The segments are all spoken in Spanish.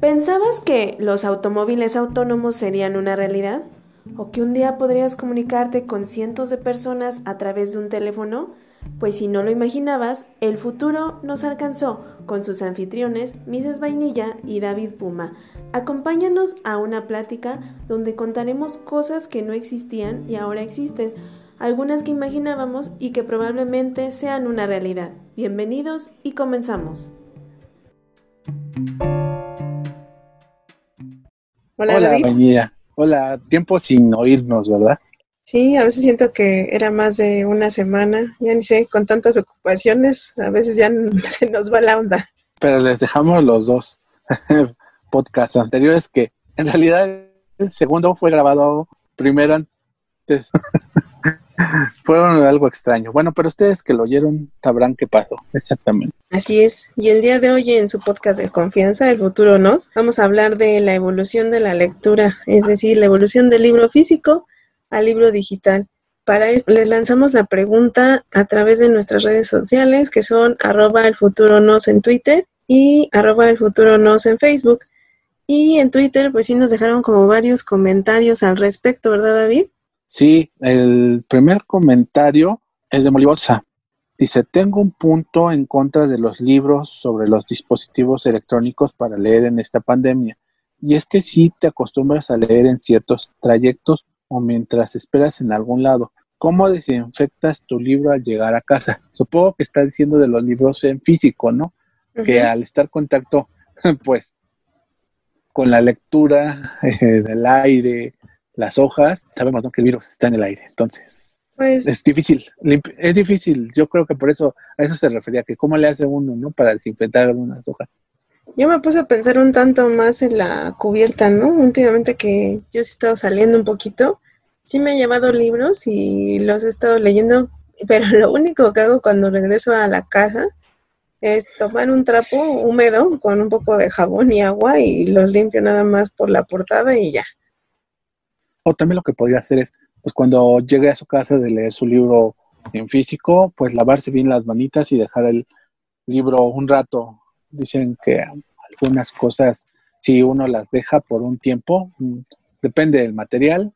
¿Pensabas que los automóviles autónomos serían una realidad? ¿O que un día podrías comunicarte con cientos de personas a través de un teléfono? Pues si no lo imaginabas, el futuro nos alcanzó con sus anfitriones, Mrs. Vainilla y David Puma. Acompáñanos a una plática donde contaremos cosas que no existían y ahora existen, algunas que imaginábamos y que probablemente sean una realidad. Bienvenidos y comenzamos. Hola, Hola David. Hola, tiempo sin oírnos, ¿verdad? Sí, a veces siento que era más de una semana, ya ni sé, con tantas ocupaciones, a veces ya se nos va la onda. Pero les dejamos los dos podcasts anteriores que en realidad el segundo fue grabado primero antes Fue algo extraño. Bueno, pero ustedes que lo oyeron sabrán qué pasó, exactamente. Así es. Y el día de hoy en su podcast de confianza, El futuro nos, vamos a hablar de la evolución de la lectura, es decir, la evolución del libro físico al libro digital. Para esto les lanzamos la pregunta a través de nuestras redes sociales, que son arroba el futuro nos en Twitter y arroba el futuro nos en Facebook. Y en Twitter, pues sí nos dejaron como varios comentarios al respecto, ¿verdad, David? Sí, el primer comentario es de Molibosa. Dice, tengo un punto en contra de los libros sobre los dispositivos electrónicos para leer en esta pandemia. Y es que si te acostumbras a leer en ciertos trayectos o mientras esperas en algún lado, ¿cómo desinfectas tu libro al llegar a casa? Supongo que está diciendo de los libros en físico, ¿no? Que al estar en contacto, pues, con la lectura eh, del aire, las hojas, sabemos que el virus está en el aire. Entonces, pues, es difícil, es difícil. Yo creo que por eso a eso se refería, que cómo le hace uno, ¿no? Para desinfectar algunas hojas. Yo me puse a pensar un tanto más en la cubierta, ¿no? Últimamente que yo sí he estado saliendo un poquito, sí me he llevado libros y los he estado leyendo, pero lo único que hago cuando regreso a la casa es tomar un trapo húmedo con un poco de jabón y agua y los limpio nada más por la portada y ya. O también lo que podría hacer es, pues cuando llegue a su casa de leer su libro en físico, pues lavarse bien las manitas y dejar el libro un rato. Dicen que algunas cosas, si uno las deja por un tiempo, mm, depende del material,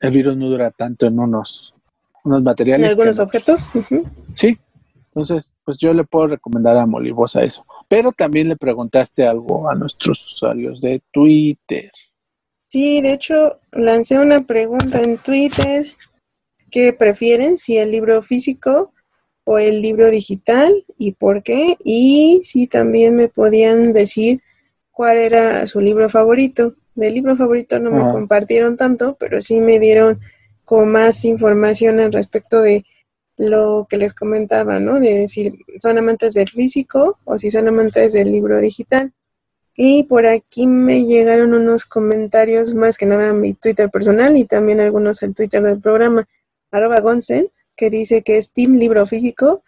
el virus no dura tanto en unos, unos materiales. ¿En algunos objetos? Sí, entonces, pues yo le puedo recomendar a Molibosa eso. Pero también le preguntaste algo a nuestros usuarios de Twitter. Sí, de hecho, lancé una pregunta en Twitter. ¿Qué prefieren? Si el libro físico o el libro digital y por qué. Y si también me podían decir cuál era su libro favorito. Del libro favorito no me compartieron tanto, pero sí me dieron con más información al respecto de lo que les comentaba, ¿no? De decir, ¿son amantes del físico o si son amantes del libro digital? Y por aquí me llegaron unos comentarios más que nada a mi Twitter personal y también algunos al Twitter del programa, arroba Gonsen, que dice que es Team Libro Físico,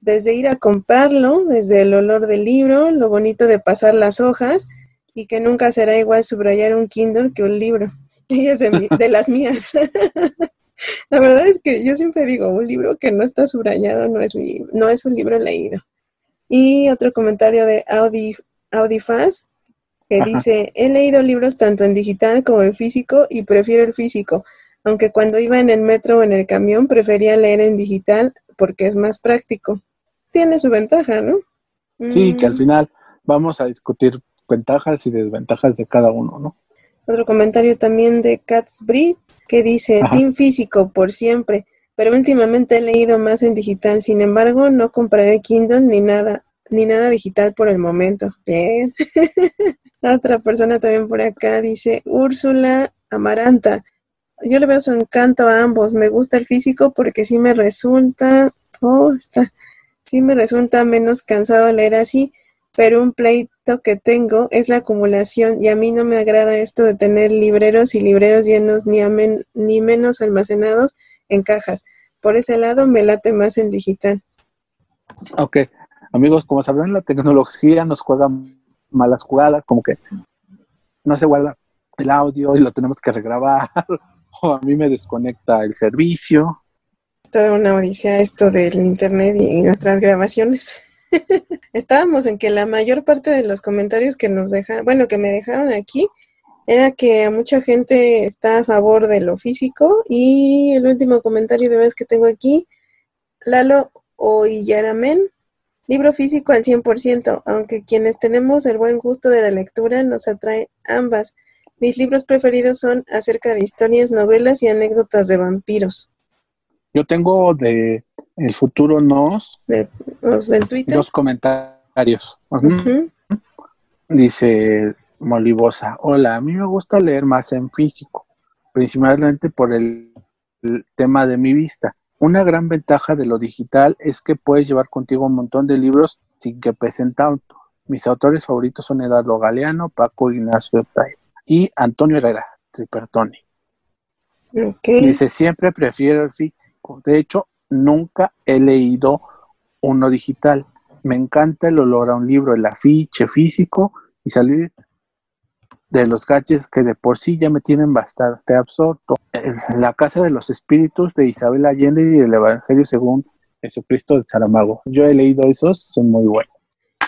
desde ir a comprarlo, desde el olor del libro, lo bonito de pasar las hojas y que nunca será igual subrayar un Kindle que un libro. Ella es de, de las mías. La verdad es que yo siempre digo, un libro que no está subrayado no es, no es un libro leído. Y otro comentario de Audi, Audifaz, que dice, he leído libros tanto en digital como en físico y prefiero el físico, aunque cuando iba en el metro o en el camión prefería leer en digital porque es más práctico. Tiene su ventaja, ¿no? Sí, que al mm. final vamos a discutir ventajas y desventajas de cada uno, ¿no? Otro comentario también de Catsbreed que dice, Team físico por siempre, pero últimamente he leído más en digital, sin embargo no compraré Kindle ni nada, ni nada digital por el momento. Bien. Otra persona también por acá dice Úrsula Amaranta. Yo le veo su encanto a ambos. Me gusta el físico porque sí me resulta, oh, está, sí me resulta menos cansado leer así, pero un pleito que tengo es la acumulación y a mí no me agrada esto de tener libreros y libreros llenos ni, ni menos almacenados en cajas. Por ese lado me late más en digital. Ok, amigos, como sabrán, la tecnología nos juega malas jugadas, como que no se guarda el audio y lo tenemos que regrabar, o a mí me desconecta el servicio. Toda una odisea esto del internet y nuestras grabaciones. Estábamos en que la mayor parte de los comentarios que nos dejaron, bueno, que me dejaron aquí, era que mucha gente está a favor de lo físico y el último comentario de vez que tengo aquí, Lalo Oyaramen, libro físico al 100%, aunque quienes tenemos el buen gusto de la lectura nos atrae ambas. Mis libros preferidos son acerca de historias, novelas y anécdotas de vampiros. Yo tengo de El futuro nos, De- los del Twitter. dos comentarios. Dice Molibosa, hola, a mí me gusta leer más en físico, principalmente por el, el tema de mi vista. Una gran ventaja de lo digital es que puedes llevar contigo un montón de libros sin que pesen tanto. Mis autores favoritos son Eduardo Galeano, Paco Ignacio Tay y Antonio Herrera, Tripertoni. Dice, siempre prefiero el físico. De hecho, nunca he leído uno digital. Me encanta el olor a un libro, el afiche físico y salir de los gadgets que de por sí ya me tienen bastante absorto. Es la Casa de los Espíritus de Isabel Allende y del Evangelio según Jesucristo de Saramago. Yo he leído esos, son muy buenos.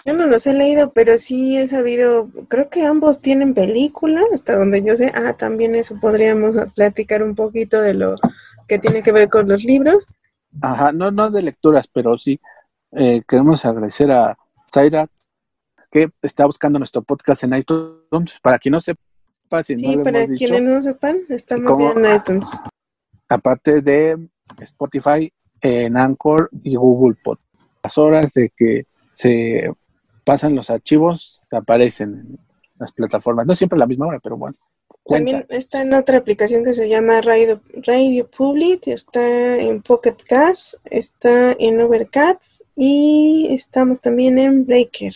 Yo no los he leído, pero sí he sabido, creo que ambos tienen película, hasta donde yo sé. Ah, también eso podríamos platicar un poquito de lo que tiene que ver con los libros. Ajá, no, no de lecturas, pero sí eh, queremos agradecer a Zaira que está buscando nuestro podcast en iTunes. Para quien no sepa, si Sí, no para hemos dicho, quienes no sepan, estamos ¿Cómo? ya en iTunes. aparte de Spotify, en Anchor y Google Pod. Las horas de que se pasan los archivos aparecen en las plataformas. No siempre a la misma hora, pero bueno. cuenta. También está en otra aplicación que se llama Radio, Radio Public, está en Pocket Cast, está en Overcast y estamos también en Breaker.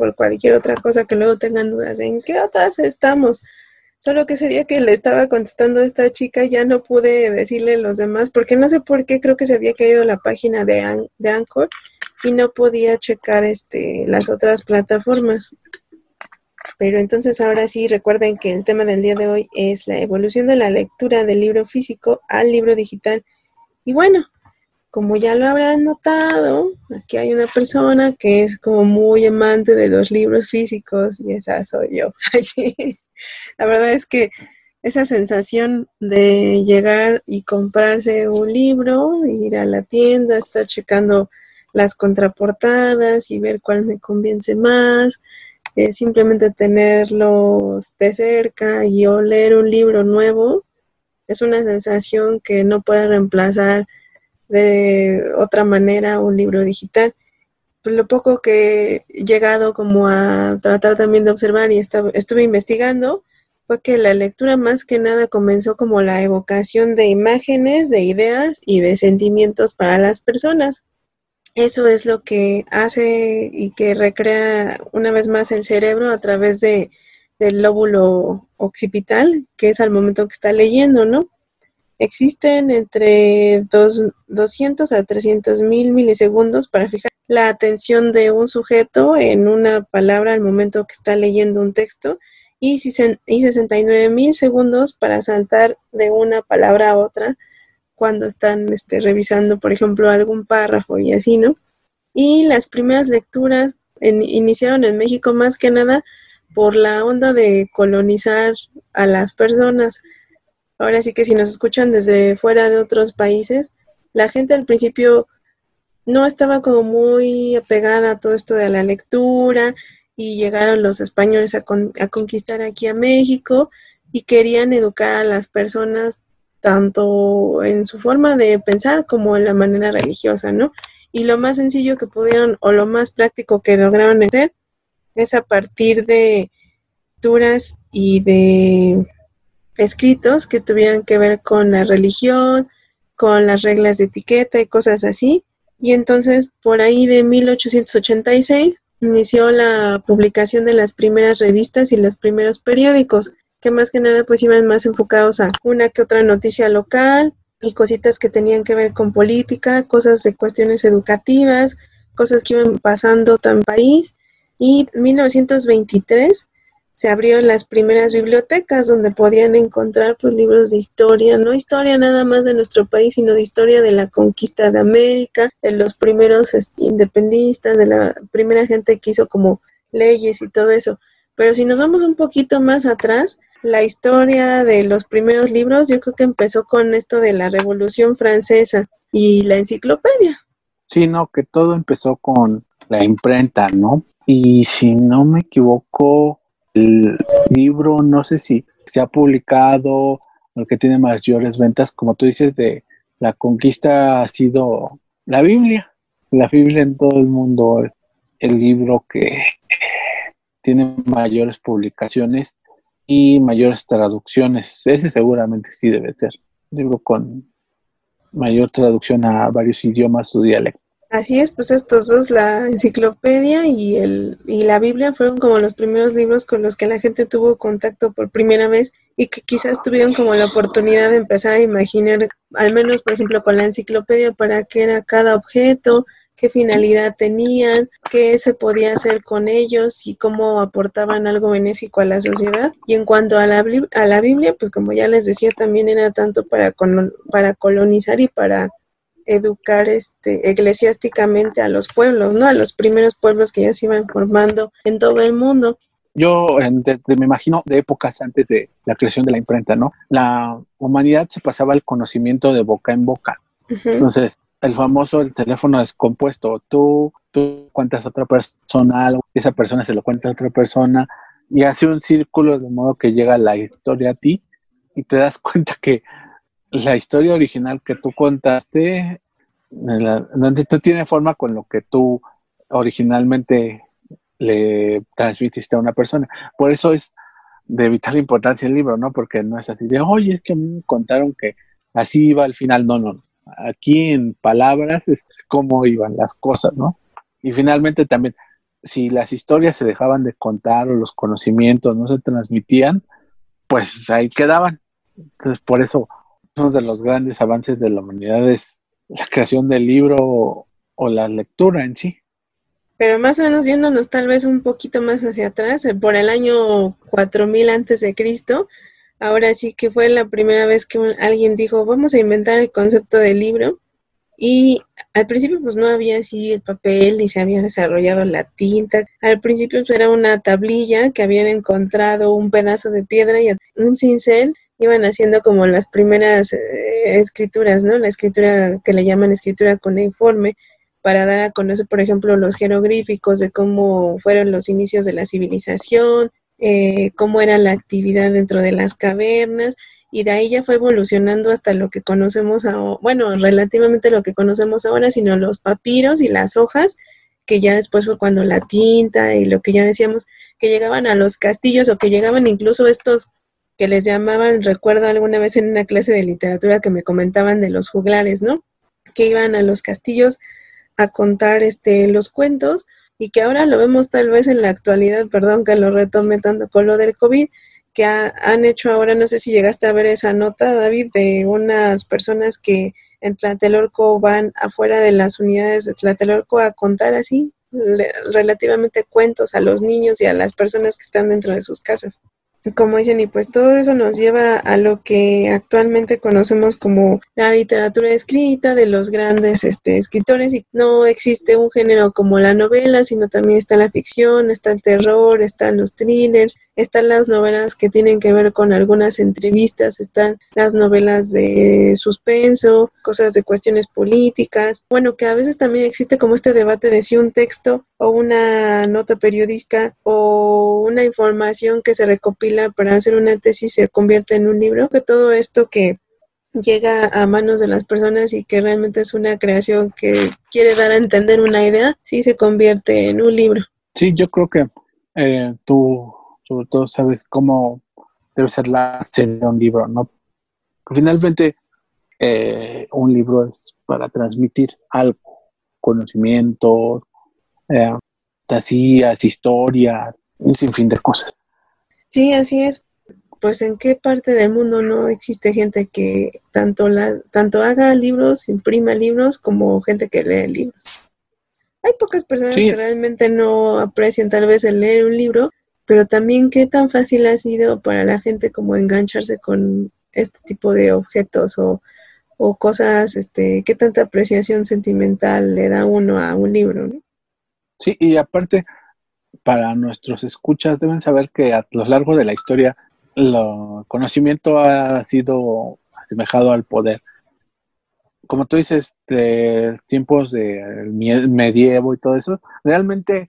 Por cualquier otra cosa que luego tengan dudas, ¿en qué otras estamos? Solo que ese día que le estaba contestando a esta chica ya no pude decirle los demás, porque no sé por qué creo que se había caído la página de, de Anchor y no podía checar este, las otras plataformas. Pero entonces ahora sí recuerden que el tema del día de hoy es la evolución de la lectura del libro físico al libro digital. Y bueno, como ya lo habrán notado, aquí hay una persona que es como muy amante de los libros físicos y esa soy yo. La verdad es que esa sensación de llegar y comprarse un libro, ir a la tienda, estar checando las contraportadas y ver cuál me convence más, simplemente tenerlos de cerca y oler un libro nuevo, es una sensación que no puede reemplazar de otra manera un libro digital. Pues lo poco que he llegado como a tratar también de observar y estaba- estuve investigando fue que la lectura más que nada comenzó como la evocación de imágenes, de ideas y de sentimientos para las personas. Eso es lo que hace y que recrea una vez más el cerebro a través de, del lóbulo occipital, que es al momento que está leyendo, ¿no? Existen entre dos- 200 a 300 mil milisegundos para fijar la atención de un sujeto en una palabra al momento que está leyendo un texto y, sisen- y 69 mil segundos para saltar de una palabra a otra cuando están este, revisando, por ejemplo, algún párrafo y así, ¿no? Y las primeras lecturas iniciaron en México más que nada por la onda de colonizar a las personas. Ahora sí que si nos escuchan desde fuera de otros países, la gente al principio no estaba como muy apegada a todo esto de la lectura y llegaron los españoles a, con- a conquistar aquí a México y querían educar a las personas tanto en su forma de pensar como en la manera religiosa, ¿no? Y lo más sencillo que pudieron o lo más práctico que lograron hacer es a partir de lecturas y de escritos que tuvieran que ver con la religión, con las reglas de etiqueta y cosas así. Y entonces, por ahí de 1886, inició la publicación de las primeras revistas y los primeros periódicos, que más que nada pues iban más enfocados a una que otra noticia local y cositas que tenían que ver con política, cosas de cuestiones educativas, cosas que iban pasando el país. Y en 1923 se abrieron las primeras bibliotecas donde podían encontrar pues, libros de historia, no historia nada más de nuestro país, sino de historia de la conquista de América, de los primeros independistas, de la primera gente que hizo como leyes y todo eso. Pero si nos vamos un poquito más atrás, la historia de los primeros libros yo creo que empezó con esto de la Revolución Francesa y la enciclopedia. Sí, no, que todo empezó con la imprenta, ¿no? Y si no me equivoco, el libro, no sé si se ha publicado, el que tiene mayores ventas, como tú dices, de la conquista ha sido la Biblia. La Biblia en todo el mundo, el libro que tiene mayores publicaciones y mayores traducciones. Ese seguramente sí debe ser. libro con mayor traducción a varios idiomas o dialectos. Así es, pues estos dos, la enciclopedia y, el, y la Biblia, fueron como los primeros libros con los que la gente tuvo contacto por primera vez y que quizás tuvieron como la oportunidad de empezar a imaginar, al menos por ejemplo con la enciclopedia, para qué era cada objeto, qué finalidad tenían, qué se podía hacer con ellos y cómo aportaban algo benéfico a la sociedad. Y en cuanto a la, a la Biblia, pues como ya les decía, también era tanto para, para colonizar y para educar este, eclesiásticamente a los pueblos, ¿no? A los primeros pueblos que ya se iban formando en todo el mundo. Yo me imagino de épocas antes de la creación de la imprenta, ¿no? La humanidad se pasaba el conocimiento de boca en boca. Entonces, el famoso el teléfono descompuesto, tú, tú cuentas a otra persona algo, esa persona se lo cuenta a otra persona y hace un círculo de modo que llega la historia a ti y te das cuenta que la historia original que tú contaste no, tiene forma con lo que tú originalmente le transmitiste a una persona. Por eso es de vital importancia el libro, ¿no? Porque no es así de, oye, es que me contaron que así iba al final. No, no. Aquí en palabras es cómo iban las cosas, ¿no? Y finalmente también, si las historias se dejaban de contar o los conocimientos no se transmitían, pues ahí quedaban. Entonces, por eso uno de los grandes avances de la humanidad es la creación del libro o, la lectura en sí. Pero más o menos yéndonos tal vez un poquito más hacia atrás, eh, por el año 4000 antes de Cristo, ahora sí que fue la primera vez que alguien dijo, vamos a inventar el concepto del libro. Y al principio pues no había así el papel ni se había desarrollado la tinta. Al principio pues, era una tablilla que habían encontrado un pedazo de piedra y un cincel iban haciendo como las primeras eh, escrituras, ¿no? La escritura que le llaman escritura cuneiforme, para dar a conocer, por ejemplo, los jeroglíficos de cómo fueron los inicios de la civilización, eh, cómo era la actividad dentro de las cavernas, y de ahí ya fue evolucionando hasta lo que conocemos, ahora, bueno, relativamente lo que conocemos ahora, sino los papiros y las hojas, que ya después fue cuando la tinta y lo que ya decíamos, que llegaban a los castillos o que llegaban incluso estos que les llamaban, recuerdo alguna vez en una clase de literatura que me comentaban de los juglares, ¿no? Que iban a los castillos a contar este los cuentos y que ahora lo vemos tal vez en la actualidad, perdón que lo retome tanto con lo del COVID, que han hecho ahora, no sé si llegaste a ver esa nota, David, de unas personas que en Tlatelolco van afuera de las unidades de Tlatelolco a contar así relativamente cuentos a los niños y a las personas que están dentro de sus casas como dicen, y pues todo eso nos lleva a lo que actualmente conocemos como la literatura escrita de los grandes este, escritores y no existe un género como la novela, sino también está la ficción, está el terror, están los thrillers, están las novelas que tienen que ver con algunas entrevistas, están las novelas de suspenso, cosas de cuestiones políticas, bueno, que a veces también existe como este debate de si un texto o una nota periodística o una información que se recopila para hacer una tesis se convierte en un libro, que todo esto que llega a manos de las personas y que realmente es una creación que quiere dar a entender una idea, sí se convierte en un libro. Sí, yo creo que eh, tú sobre todo sabes cómo debe ser la serie de un libro, ¿no? Finalmente, eh, un libro es para transmitir algo, conocimiento, eh, fantasías, historias, un sinfín de cosas. Sí, así es. Pues en qué parte del mundo no existe gente que tanto la, tanto haga libros, imprima libros, como gente que lee libros. Hay pocas personas que realmente no aprecian tal vez el leer un libro, pero también qué tan fácil ha sido para la gente como engancharse con este tipo de objetos o, o cosas, este, qué tanta apreciación sentimental le da uno a un libro, ¿no? Sí, y aparte, para nuestros escuchas deben saber que a lo largo de la historia el conocimiento ha sido asemejado al poder. Como tú dices, tiempos de medievo y todo eso, realmente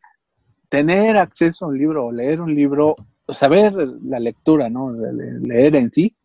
tener acceso a un libro o leer un libro, saber la lectura, ¿no? Leer en sí,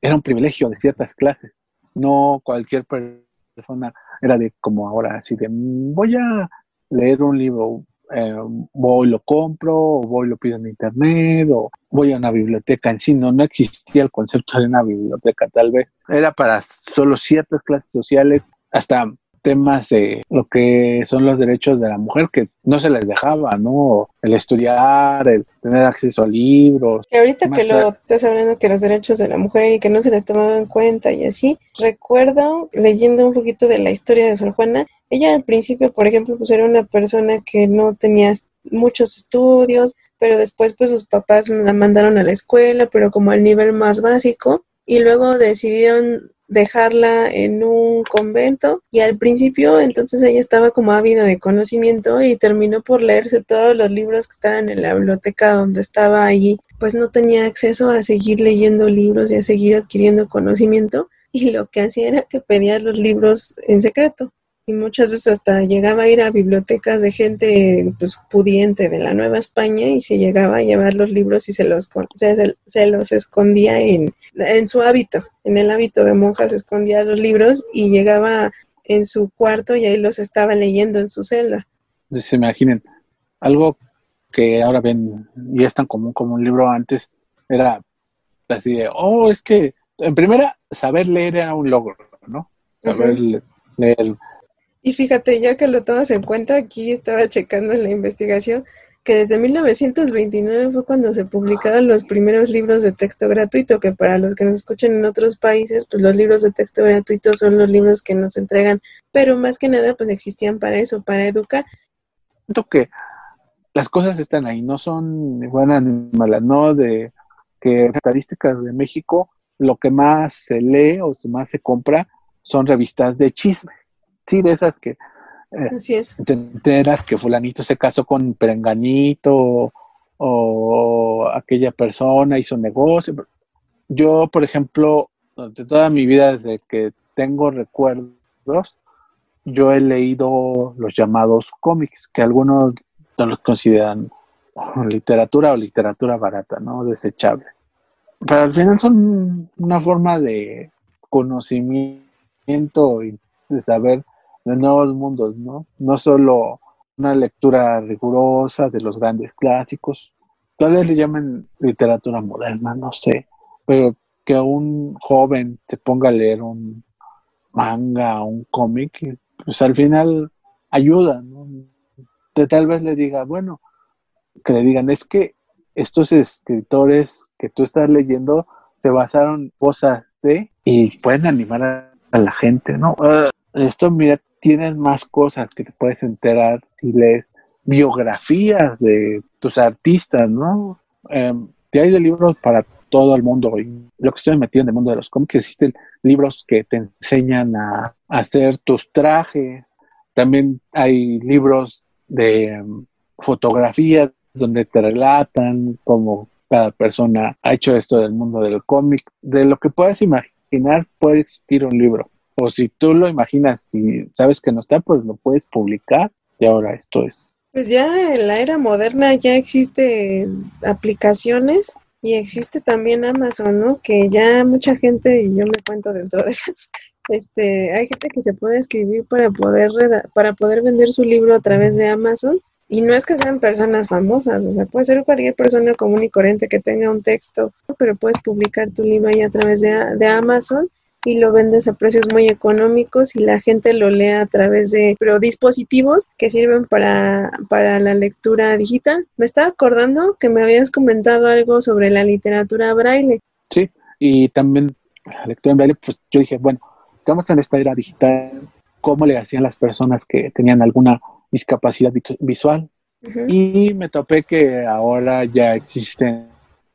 era un privilegio de ciertas clases. No cualquier persona era de como ahora, así de voy a leer un libro, eh, voy lo compro, o voy lo pido en internet, o voy a una biblioteca en sí. No, no existía el concepto de una biblioteca, tal vez. Era para solo ciertas clases sociales, hasta temas de lo que son los derechos de la mujer que no se les dejaba, ¿no? El estudiar, el tener acceso a libros. Y ahorita que lo estás hablando que los derechos de la mujer y que no se les tomaban en cuenta y así, recuerdo leyendo un poquito de la historia de Sor Juana, ella al principio, por ejemplo, pues era una persona que no tenía muchos estudios, pero después pues sus papás la mandaron a la escuela, pero como al nivel más básico, y luego decidieron dejarla en un convento y al principio entonces ella estaba como ávida de conocimiento y terminó por leerse todos los libros que estaban en la biblioteca donde estaba allí, pues no tenía acceso a seguir leyendo libros y a seguir adquiriendo conocimiento y lo que hacía era que pedía los libros en secreto y muchas veces hasta llegaba a ir a bibliotecas de gente pues pudiente de la Nueva España y se llegaba a llevar los libros y se los se, los escondía en, en su hábito, en el hábito de monjas se escondía los libros y llegaba en su cuarto y ahí los estaba leyendo en su celda. Se imaginen, algo que ahora ven y es tan común como un libro antes era así de, oh, es que en primera saber leer era un logro, ¿no? Saber leer y fíjate, ya que lo tomas en cuenta, aquí estaba checando en la investigación que desde 1929 fue cuando se publicaron los primeros libros de texto gratuito, que para los que nos escuchan en otros países, pues los libros de texto gratuito son los libros que nos entregan, pero más que nada pues existían para eso, para educar. Siento que las cosas están ahí, no son ni buenas ni malas, no de que estadísticas de México, lo que más se lee o más se compra son revistas de chismes sí, de esas que eh, Así es. te enteras que fulanito se casó con perenganito o, aquella persona hizo negocio. Yo, por ejemplo, de toda mi vida, desde que tengo recuerdos, yo he leído los llamados cómics, que algunos no los consideran literatura o literatura barata, ¿no? Desechable. Pero al final son una forma de conocimiento y de saber de nuevos mundos, ¿no? No solo una lectura rigurosa de los grandes clásicos, tal vez le llamen literatura moderna, no sé, pero que un joven se ponga a leer un manga, un cómic, pues al final ayuda, ¿no? De tal vez le diga, bueno, que le digan, es que estos escritores que tú estás leyendo se basaron en cosas de y pueden animar a, la gente, ¿no? Ah, esto, mira, tienes más cosas que te puedes enterar si lees biografías de tus artistas, ¿no? Eh, hay de libros para todo el mundo. Y lo que estoy metido en el mundo de los cómics, existen libros que te enseñan a, hacer tus trajes. También hay libros de em, fotografías donde te relatan cómo cada persona ha hecho esto del mundo del cómic. De lo que puedes imaginar, puede existir un libro o si tú lo imaginas, si sabes que no está, pues lo puedes publicar y ahora esto es. Pues ya en la era moderna ya existe aplicaciones y existe también Amazon, ¿no? Que ya mucha gente, y yo me cuento dentro de esas, este, hay gente que se puede escribir para poder, para poder vender su libro a través de Amazon. Y no es que sean personas famosas, o sea, puede ser cualquier persona común y corriente que tenga un texto, pero puedes publicar tu libro ahí a través de, de Amazon y lo vendes a precios muy económicos y la gente lo lee a través de dispositivos que sirven para, para la lectura digital. Me estaba acordando que me habías comentado algo sobre la literatura braille. Sí, y también la lectura en braille, pues yo dije, bueno, estamos en esta era digital, ¿cómo le hacían las personas que tenían alguna discapacidad visual? Y me topé que ahora ya existen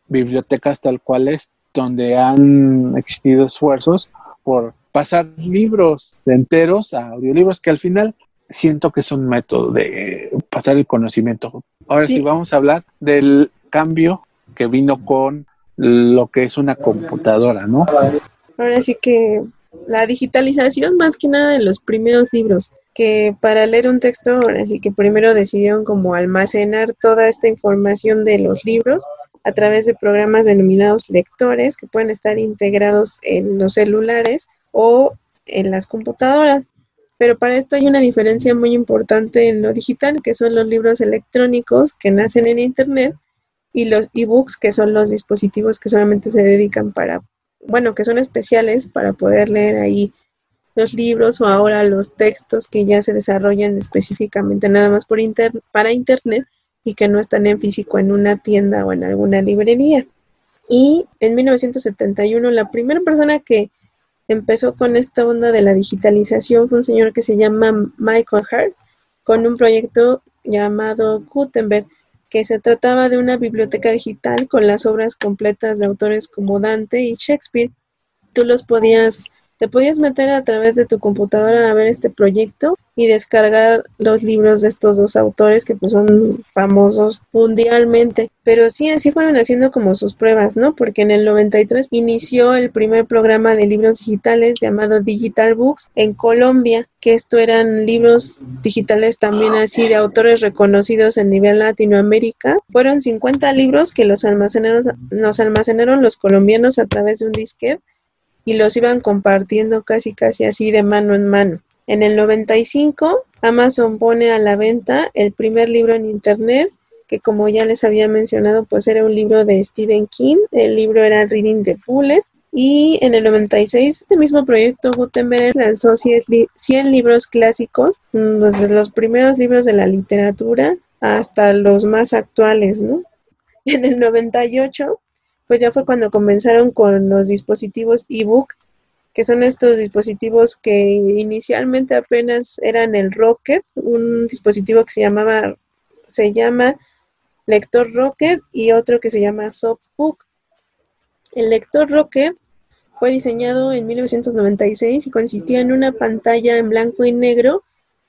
bibliotecas tal cuales donde han existido esfuerzos por pasar libros enteros a audiolibros que al final siento que es un método de pasar el conocimiento. Ahora sí, vamos a hablar del cambio que vino con lo que es una computadora, ¿no? Ahora sí que la digitalización más que nada de los primeros libros, que para leer un texto, ahora sí que primero decidieron como almacenar toda esta información de los libros a través de programas denominados lectores que pueden estar integrados en los celulares o en las computadoras. Pero para esto hay una diferencia muy importante en lo digital, que son los libros electrónicos que nacen en Internet y los ebooks, que son los dispositivos que solamente se dedican para, bueno, que son especiales para poder leer ahí los libros o ahora los textos que ya se desarrollan específicamente nada más por para Internet y que no están en físico en una tienda o en alguna librería. Y en 1971 la primera persona que empezó con esta onda de la digitalización fue un señor que se llama Michael Hart, con un proyecto llamado Gutenberg, que se trataba de una biblioteca digital con las obras completas de autores como Dante y Shakespeare. Tú los podías te podías meter a través de tu computadora a ver este proyecto y descargar los libros de estos dos autores que pues son famosos mundialmente. Pero sí, así fueron haciendo como sus pruebas, ¿no? Porque en el 93 inició el primer programa de libros digitales llamado Digital Books en Colombia, que esto eran libros digitales también así de autores reconocidos en nivel Latinoamérica. Fueron 50 libros que los almacenaron, los almacenaron los colombianos a través de un disquete y los iban compartiendo casi casi así de mano en mano. En el 95, Amazon pone a la venta el primer libro en Internet, que como ya les había mencionado, pues era un libro de Stephen King. El libro era Reading the Bullet. Y en el 96, este mismo proyecto Gutenberg lanzó 100 libros clásicos, desde los primeros libros de la literatura hasta los más actuales, ¿no? En el 98, pues ya fue cuando comenzaron con los dispositivos ebook, que son estos dispositivos que inicialmente apenas eran el Rocket, un dispositivo que se llamaba, se llama lector Rocket y otro que se llama Softbook. El lector Rocket fue diseñado en 1996 y consistía en una pantalla en blanco y negro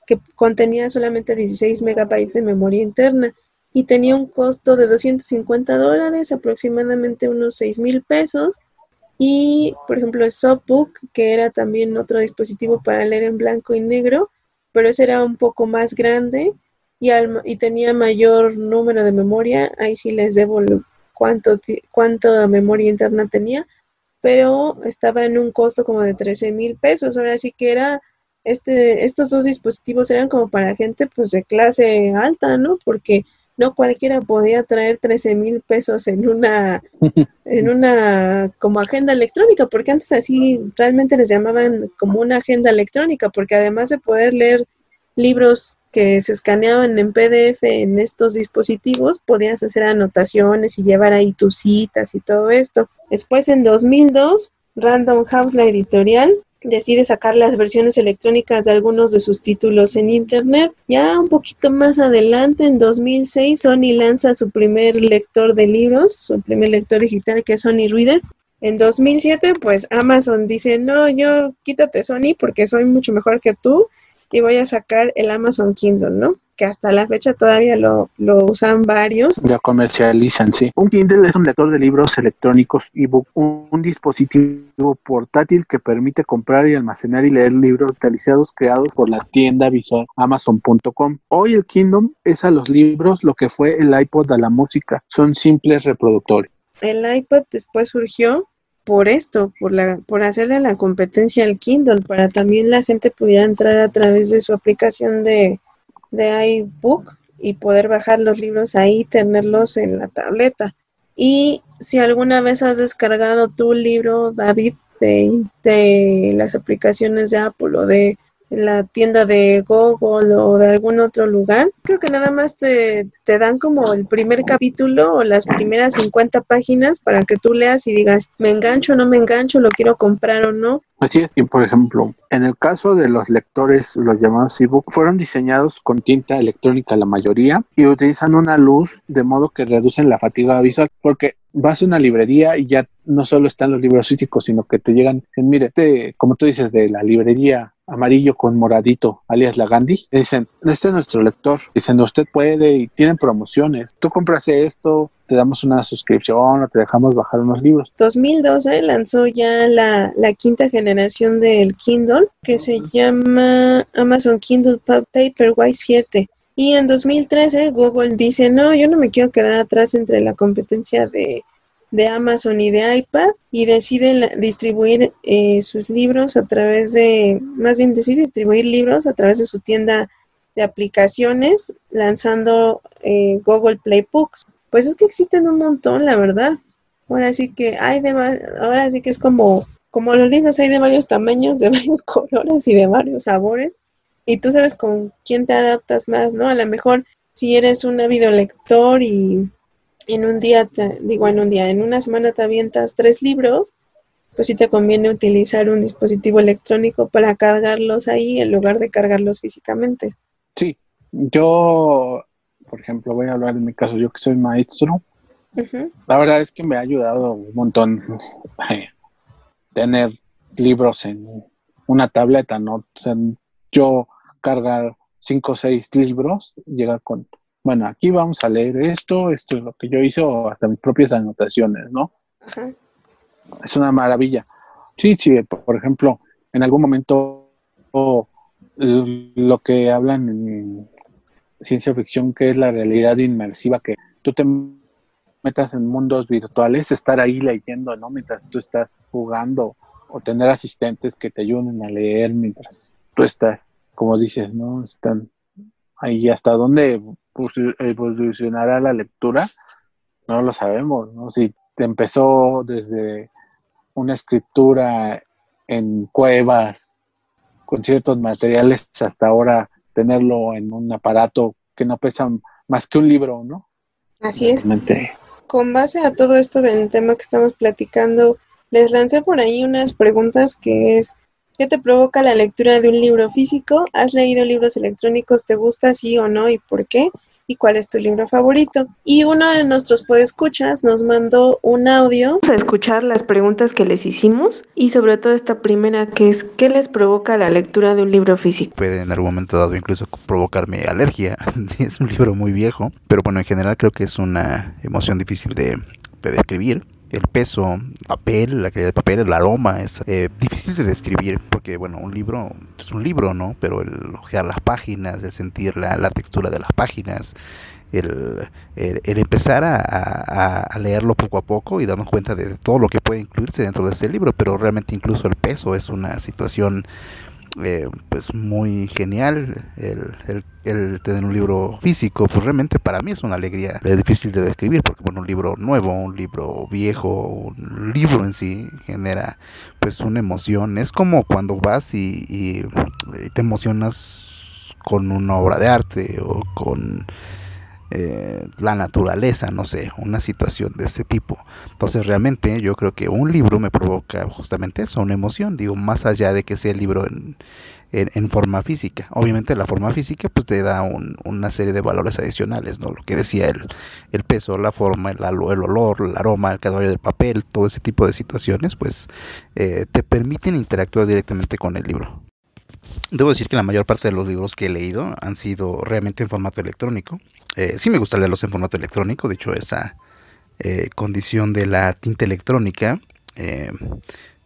que contenía solamente 16 megabytes de memoria interna y tenía un costo de 250 dólares, aproximadamente unos 6 mil pesos. Y, por ejemplo, el Softbook, que era también otro dispositivo para leer en blanco y negro, pero ese era un poco más grande y, y tenía mayor número de memoria. Ahí sí les debo cuánto, cuánto memoria interna tenía, pero estaba en un costo como de 13 mil pesos. Ahora sí que era, este, estos dos dispositivos eran como para gente pues de clase alta, ¿no? Porque no cualquiera podía traer 13 mil pesos en una, en una como agenda electrónica, porque antes así realmente les llamaban como una agenda electrónica, porque además de poder leer libros que se escaneaban en PDF en estos dispositivos, podías hacer anotaciones y llevar ahí tus citas y todo esto. Después en 2002, Random House, la editorial, decide sacar las versiones electrónicas de algunos de sus títulos en Internet. Ya un poquito más adelante, en 2006, Sony lanza su primer lector de libros, su primer lector digital que es Sony Reader. En 2007, pues Amazon dice, no, yo quítate Sony porque soy mucho mejor que tú y voy a sacar el Amazon Kindle, ¿no? Que hasta la fecha todavía lo, usan varios. Lo comercializan, sí. Un Kindle es un lector de libros electrónicos, ebook, un, un dispositivo portátil que permite comprar y almacenar y leer libros realizados creados por la tienda visual amazon.com. Hoy el Kindle es a los libros lo que fue el iPod a la música. Son simples reproductores. El iPod después surgió por esto, por, la, por hacerle la competencia al Kindle, para también la gente pudiera entrar a través de su aplicación de, de iBook y poder bajar los libros ahí, tenerlos en la tableta. Y si alguna vez has descargado tu libro, David, de, de las aplicaciones de Apple o de la tienda de Google o de algún otro lugar. Creo que nada más te, te dan como el primer capítulo o las primeras 50 páginas para que tú leas y digas, me engancho o no me engancho, lo quiero comprar o no. Así es, y por ejemplo, en el caso de los lectores, los llamados ebook, fueron diseñados con tinta electrónica la mayoría y utilizan una luz de modo que reducen la fatiga visual, porque vas a una librería y ya no solo están los libros físicos, sino que te llegan, mire, este, como tú dices, de la librería amarillo con moradito, alias la Gandhi, dicen, este es nuestro lector, dicen, usted puede y tienen promociones, tú compras esto, te damos una suscripción o te dejamos bajar unos libros. 2012 lanzó ya la, la quinta generación del Kindle, que se llama Amazon Kindle Paperwhite 7. Y en 2013 Google dice, no, yo no me quiero quedar atrás entre la competencia de, Amazon y de iPad y decide distribuir eh, sus libros a través de, más bien decide distribuir libros a través de su tienda de aplicaciones lanzando eh, Google Play Books. Pues es que existen un montón, la verdad. Ahora sí que hay de ahora sí que es como como los libros hay de varios tamaños, de varios colores y de varios sabores y tú sabes con quién te adaptas más, ¿no? A lo mejor si eres un ávido lector y en un día, te, digo en un día, en una semana te avientas tres libros, pues sí te conviene utilizar un dispositivo electrónico para cargarlos ahí en lugar de cargarlos físicamente. Sí, yo, por ejemplo, voy a hablar de mi caso, yo que soy maestro, la verdad es que me ha ayudado un montón eh, tener libros en una tableta, ¿no? yo cargar cinco o seis libros, llegar con, bueno, aquí vamos a leer esto, esto es lo que yo hice, o hasta mis propias anotaciones, ¿no? Es una maravilla. Sí, sí, por ejemplo, en algún momento lo que hablan en ciencia ficción, que es la realidad inmersiva, que tú te metas en mundos virtuales, estar ahí leyendo, ¿no? Mientras tú estás jugando, o tener asistentes que te ayuden a leer mientras tú estás como dices, ¿no? Están ahí hasta dónde evolucionará la lectura, no lo sabemos, ¿no? Si te empezó desde una escritura en cuevas con ciertos materiales hasta ahora tenerlo en un aparato que no pesa más que un libro, ¿no? Así es. Con base a todo esto del tema que estamos platicando, les lancé por ahí unas preguntas que es ¿Qué te provoca la lectura de un libro físico? ¿Has leído libros electrónicos? ¿Te gusta sí o no y por qué? ¿Y cuál es tu libro favorito? Y uno de nuestros podescuchas nos mandó un audio. Vamos a escuchar las preguntas que les hicimos y sobre todo esta primera que es ¿qué les provoca la lectura de un libro físico? Puede en algún momento dado incluso provocarme alergia. es un libro muy viejo, pero bueno, en general creo que es una emoción difícil de, de describir el peso, papel, la calidad de papel, el aroma, es eh, difícil de describir porque, bueno, un libro es un libro, ¿no? Pero el ojear las páginas, el sentir la, textura de las páginas, el, empezar a, leerlo poco a poco y darnos cuenta de todo lo que puede incluirse dentro de ese libro, pero realmente incluso el peso es una situación eh, pues muy genial el, el, tener un libro físico, pues realmente para mí es una alegría. Es difícil de describir porque bueno, un libro nuevo, un libro viejo, un libro en sí genera pues una emoción, es como cuando vas y, y te emocionas con una obra de arte o con eh, la naturaleza, no sé, una situación de ese tipo. Entonces realmente yo creo que un libro me provoca justamente eso, una emoción, digo, más allá de que sea el libro en, en, forma física. Obviamente la forma física pues te da una serie de valores adicionales, ¿no? Lo que decía el, el peso, la forma, el, el olor, el aroma, el cadáver del papel, todo ese tipo de situaciones pues eh, te permiten interactuar directamente con el libro. Debo decir que la mayor parte de los libros que he leído han sido realmente en formato electrónico. Eh, sí me gusta leerlos en formato electrónico, de hecho esa eh, condición de la tinta electrónica, eh,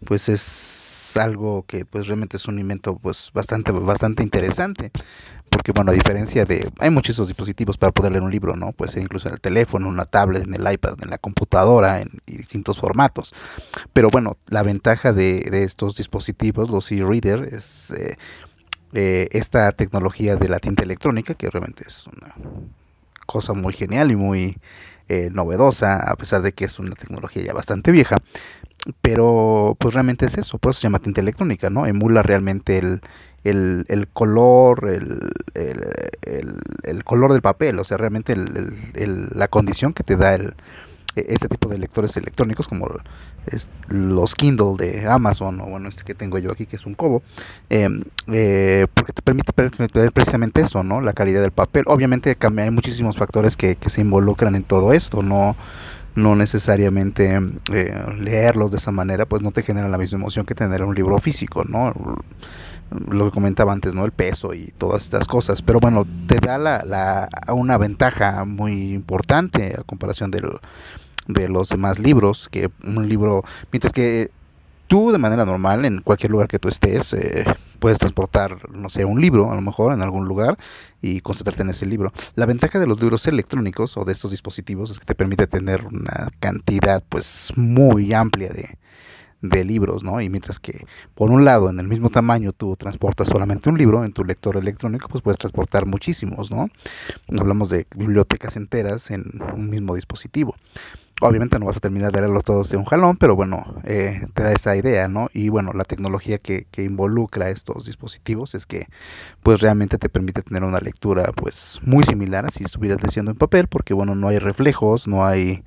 pues es algo que pues realmente es un invento pues bastante bastante interesante porque bueno a diferencia de hay muchos dispositivos para poder leer un libro no pues incluso en el teléfono en la tablet en el iPad en la computadora en, distintos formatos. Pero bueno la ventaja de, estos dispositivos los e-reader es esta tecnología de la tinta electrónica que realmente es una cosa muy genial y muy eh, novedosa, a pesar de que es una tecnología ya bastante vieja. Pero pues realmente es eso, por eso se llama tinta electrónica, ¿no? Emula realmente el, el, el color, el, el, el, color del papel, o sea, realmente la condición que te da el, este tipo de lectores electrónicos como los Kindle de Amazon o bueno este que tengo yo aquí que es un Kobo em, eh, porque te permite ver precisamente eso no la calidad del papel obviamente hay muchísimos factores que, que se involucran en todo esto no no necesariamente eh, leerlos de esa manera pues no te genera la misma emoción que tener un libro físico no lo que comentaba antes, ¿no? El peso y todas estas cosas. Pero bueno, te da la, la, una ventaja muy importante a comparación del, de los demás libros, que un libro, mientras que tú de manera normal, en cualquier lugar que tú estés, eh, puedes transportar, no sé, un libro, a lo mejor en algún lugar, y concentrarte en ese libro. La ventaja de los libros electrónicos o de estos dispositivos es que te permite tener una cantidad pues muy amplia de, de libros, ¿no? Y mientras que, por un lado, en el mismo tamaño tú transportas solamente un libro, en tu lector electrónico, pues puedes transportar muchísimos, ¿no? Hablamos de bibliotecas enteras en un mismo dispositivo. Obviamente no vas a terminar de leerlos todos de un jalón, pero bueno, eh, te da esa idea, ¿no? Y bueno, la tecnología que, que involucra estos dispositivos es que pues realmente te permite tener una lectura pues muy similar a si estuvieras leyendo en papel, porque bueno, no hay reflejos, no hay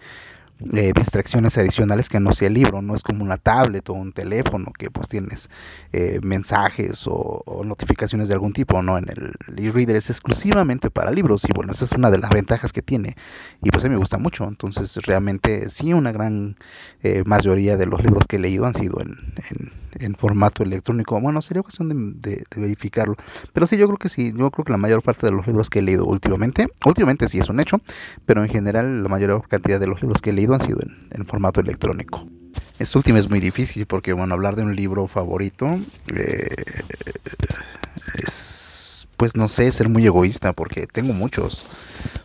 eh, distracciones adicionales que no sea el libro, no es como una tablet o un teléfono que pues tienes eh, mensajes o, notificaciones de algún tipo, no, en el e-reader es exclusivamente para libros y bueno, esa es una de las ventajas que tiene. Y pues a mí me gusta mucho, entonces realmente sí una gran eh, mayoría de los libros que he leído han sido en, en, formato electrónico, bueno, sería cuestión de, verificarlo, pero sí yo creo que sí, yo creo que la mayor parte de los libros que he leído últimamente, últimamente sí es un hecho, pero en general la mayor cantidad de los libros que he leído han sido en, formato electrónico. Este último es muy difícil porque, bueno, hablar de un libro favorito eh, es, pues no sé, ser muy egoísta porque tengo muchos.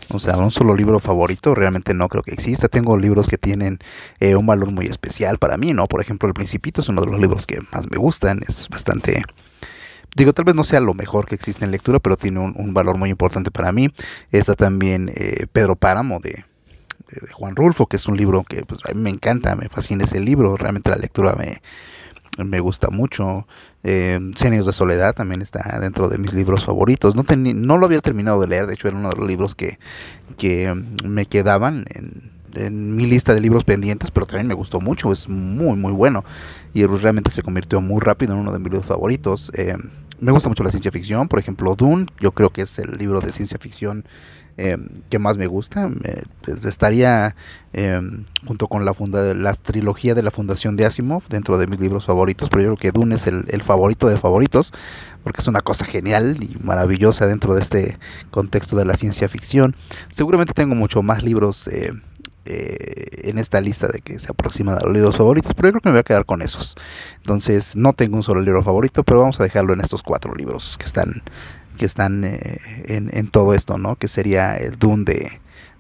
O sea, un solo libro favorito realmente no creo que exista. Tengo libros que tienen eh, un valor muy especial para mí, ¿no? Por ejemplo, El Principito es uno de los libros que más me gustan. Es bastante... Digo, tal vez no sea lo mejor que existe en lectura, pero tiene un, valor muy importante para mí. Está también eh, Pedro Páramo de, de Juan Rulfo, que es un libro que pues, a mí me encanta, me fascina ese libro, realmente la lectura me, me gusta mucho. Eh, Cien de soledad también está dentro de mis libros favoritos. No, no lo había terminado de leer, de hecho era uno de los libros que, que me quedaban en, mi lista de libros pendientes, pero también me gustó mucho, es muy muy bueno y realmente se convirtió muy rápido en uno de mis libros favoritos. Eh, me gusta mucho la ciencia ficción, por ejemplo Dune, yo creo que es el libro de ciencia ficción eh, que más me gusta. Pues, estaría em, junto con la, funda la trilogía de la Fundación de Asimov dentro de mis libros favoritos, pero yo creo que Dune es el, favorito de favoritos, porque es una cosa genial y maravillosa dentro de este contexto de la ciencia ficción. Seguramente tengo mucho más libros. Eh, eh, en esta lista de que se aproximan a los libros favoritos, pero yo creo que me voy a quedar con esos. Entonces, no tengo un solo libro favorito, pero vamos a dejarlo en estos cuatro libros que están que están eh, en, todo esto, ¿no? Que sería el Dune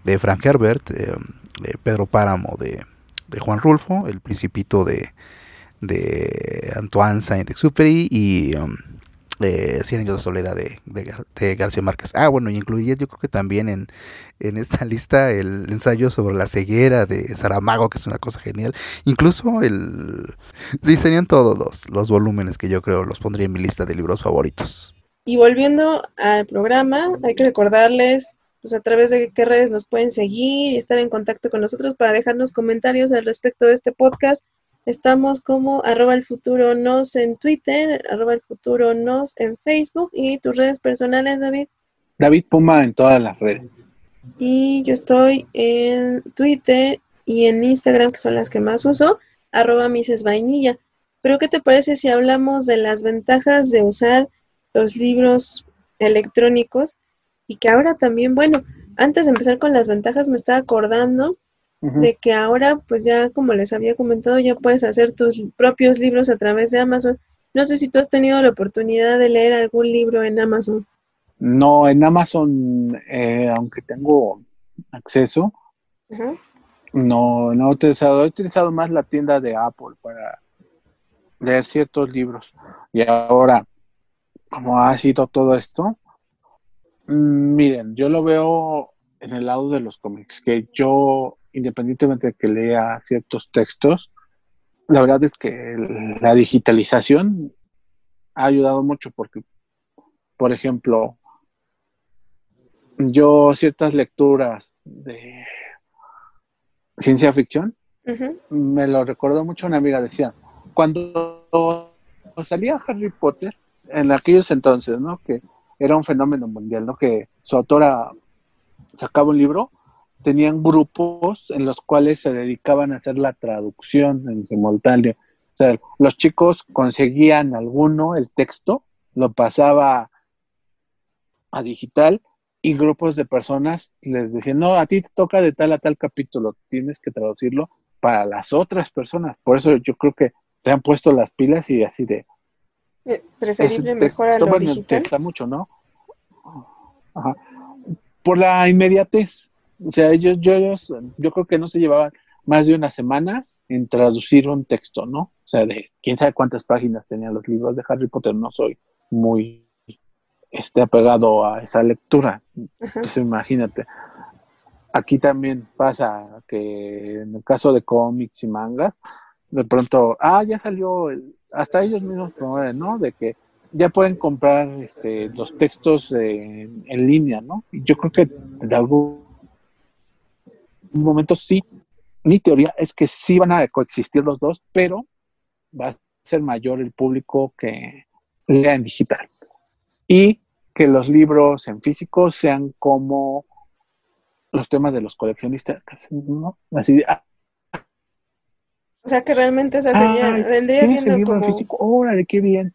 de, Frank Herbert, eh, de Pedro Páramo de, Juan Rulfo, El Principito de, de Antoine Saint-Exupéry y um, eh, Cien años de soledad de, García Márquez. Ah, bueno, y incluiría yo creo que también en, en esta lista el ensayo sobre la ceguera de Saramago, que es una cosa genial. Incluso el... Sí, serían todos los, los volúmenes que yo creo los pondría en mi lista de libros favoritos. Y volviendo al programa, hay que recordarles pues, a través de qué redes nos pueden seguir y estar en contacto con nosotros para dejarnos comentarios al respecto de este podcast. Estamos como arroba el futuro nos en Twitter, arroba el futuro nos en Facebook y tus redes personales, David. David Puma en todas las redes. Y yo estoy en Twitter y en Instagram, que son las que más uso, arroba Mises Vainilla. Pero ¿qué te parece si hablamos de las ventajas de usar los libros electrónicos y que ahora también, bueno, antes de empezar con las ventajas me estaba acordando de que ahora pues ya como les había comentado ya puedes hacer tus propios libros a través de Amazon. No sé si tú has tenido la oportunidad de leer algún libro en Amazon. No, en Amazon, eh, aunque tengo acceso, no, no he utilizado, he utilizado más la tienda de Apple para leer ciertos libros. Y ahora, cómo ha sido todo esto, mm, miren, yo lo veo en el lado de los cómics, que yo, independientemente de que lea ciertos textos, la verdad es que la digitalización ha ayudado mucho porque por ejemplo, yo ciertas lecturas de ciencia ficción, me lo recordó mucho una amiga, decía, cuando salía Harry Potter, en aquellos entonces, ¿no? Que era un fenómeno mundial, ¿no? Que su autora sacaba un libro, tenían grupos en los cuales se dedicaban a hacer la traducción en simultáneo. O sea, los chicos conseguían alguno, el texto, lo pasaba a digital y grupos de personas les decían, no, a ti te toca de tal a tal capítulo, tienes que traducirlo para las otras personas. Por eso yo creo que se han puesto las pilas y así de... Eh, preferible mejor a lo digital. mucho, ¿no? Por la inmediatez. O sea, ellos, yo, ellos, yo creo que no se llevaban más de una semana en traducir un texto, ¿no? O sea, de quién sabe cuántas páginas tenían los libros de Harry Potter, no soy muy este, apegado a esa lectura. Entonces, imagínate. Aquí también pasa que en el caso de cómics y mangas, de pronto, ah, ya salió, hasta ellos mismos promueven, ¿no? De que ya pueden comprar este, los textos en línea, ¿no? Y yo creo que de algún momento sí, mi teoría es que sí van a coexistir los dos, pero va a ser mayor el público que lea en digital. Y que los libros en físico sean como los temas de los coleccionistas, ¿no? Así, ah, o sea que realmente esa sería, vendría siendo como... Físico? Órale, qué bien.